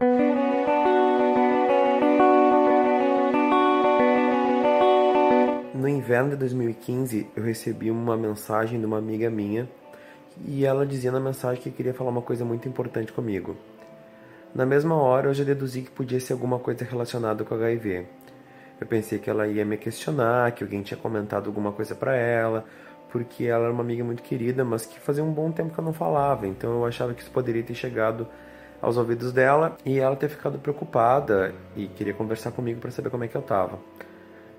No inverno de 2015, eu recebi uma mensagem de uma amiga minha e ela dizia na mensagem que queria falar uma coisa muito importante comigo. Na mesma hora, eu já deduzi que podia ser alguma coisa relacionada com HIV. Eu pensei que ela ia me questionar, que alguém tinha comentado alguma coisa para ela, porque ela era uma amiga muito querida, mas que fazia um bom tempo que eu não falava, então eu achava que isso poderia ter chegado aos ouvidos dela e ela ter ficado preocupada e queria conversar comigo para saber como é que eu tava.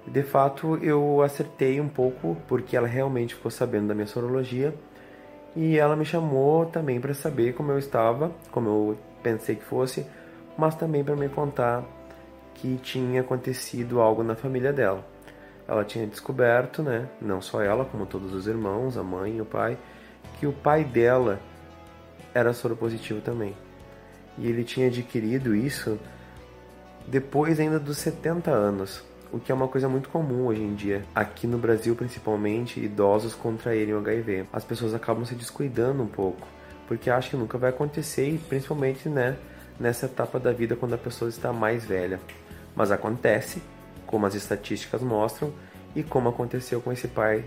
De fato, eu acertei um pouco porque ela realmente ficou sabendo da minha sorologia e ela me chamou também para saber como eu estava, como eu pensei que fosse, mas também para me contar que tinha acontecido algo na família dela. Ela tinha descoberto, né, não só ela, como todos os irmãos, a mãe e o pai, que o pai dela era soropositivo também. E ele tinha adquirido isso depois ainda dos 70 anos o que é uma coisa muito comum hoje em dia. Aqui no Brasil, principalmente, idosos contraírem o HIV. As pessoas acabam se descuidando um pouco, porque acham que nunca vai acontecer, e principalmente né, nessa etapa da vida quando a pessoa está mais velha. Mas acontece, como as estatísticas mostram, e como aconteceu com esse pai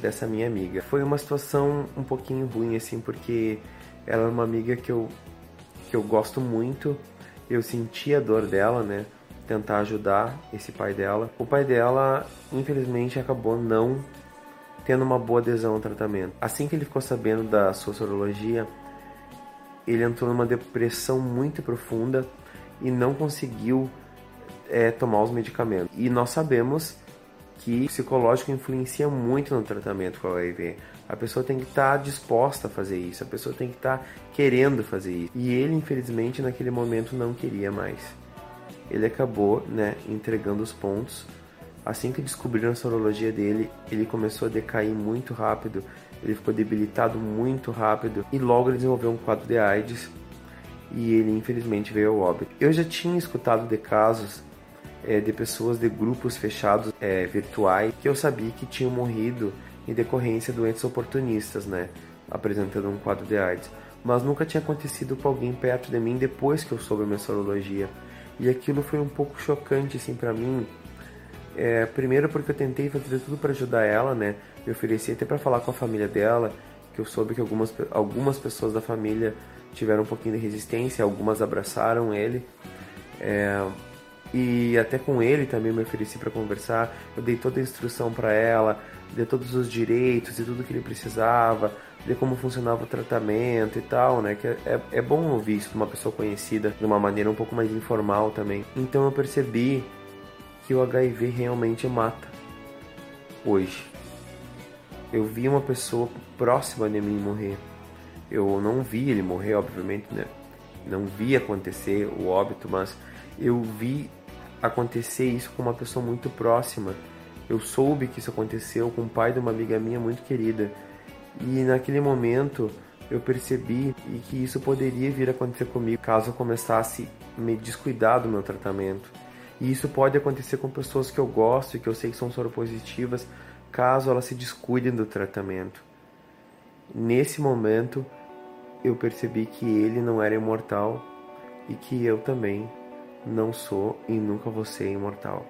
dessa minha amiga. Foi uma situação um pouquinho ruim, assim, porque ela é uma amiga que eu, que eu gosto muito, eu senti a dor dela, né? tentar ajudar esse pai dela. O pai dela, infelizmente, acabou não tendo uma boa adesão ao tratamento. Assim que ele ficou sabendo da sua sorologia, ele entrou numa depressão muito profunda e não conseguiu é, tomar os medicamentos. E nós sabemos que psicológico influencia muito no tratamento com o HIV. A pessoa tem que estar disposta a fazer isso, a pessoa tem que estar querendo fazer isso. E ele, infelizmente, naquele momento não queria mais ele acabou né, entregando os pontos. Assim que descobriram a sorologia dele, ele começou a decair muito rápido, ele ficou debilitado muito rápido e logo ele desenvolveu um quadro de AIDS e ele infelizmente veio ao óbito. Eu já tinha escutado de casos é, de pessoas de grupos fechados é, virtuais que eu sabia que tinham morrido em decorrência de doentes oportunistas, né, apresentando um quadro de AIDS. Mas nunca tinha acontecido com alguém perto de mim depois que eu soube a minha sorologia. E aquilo foi um pouco chocante assim para mim. É, primeiro porque eu tentei fazer tudo para ajudar ela, né? Me ofereci até para falar com a família dela, que eu soube que algumas, algumas pessoas da família tiveram um pouquinho de resistência, algumas abraçaram ele. É, e até com ele também me ofereci para conversar. Eu dei toda a instrução para ela, dei todos os direitos e tudo que ele precisava, de como funcionava o tratamento e tal, né? Que é, é bom ouvir isso de uma pessoa conhecida de uma maneira um pouco mais informal também. Então eu percebi que o HIV realmente mata hoje. Eu vi uma pessoa próxima de mim morrer. Eu não vi ele morrer, obviamente, né? Não vi acontecer o óbito, mas eu vi acontecer isso com uma pessoa muito próxima. Eu soube que isso aconteceu com o pai de uma amiga minha muito querida e naquele momento eu percebi que isso poderia vir a acontecer comigo caso eu começasse a me descuidar do meu tratamento. E isso pode acontecer com pessoas que eu gosto e que eu sei que são soropositivas, caso elas se descuidem do tratamento. Nesse momento, eu percebi que ele não era imortal e que eu também não sou e nunca vou ser imortal.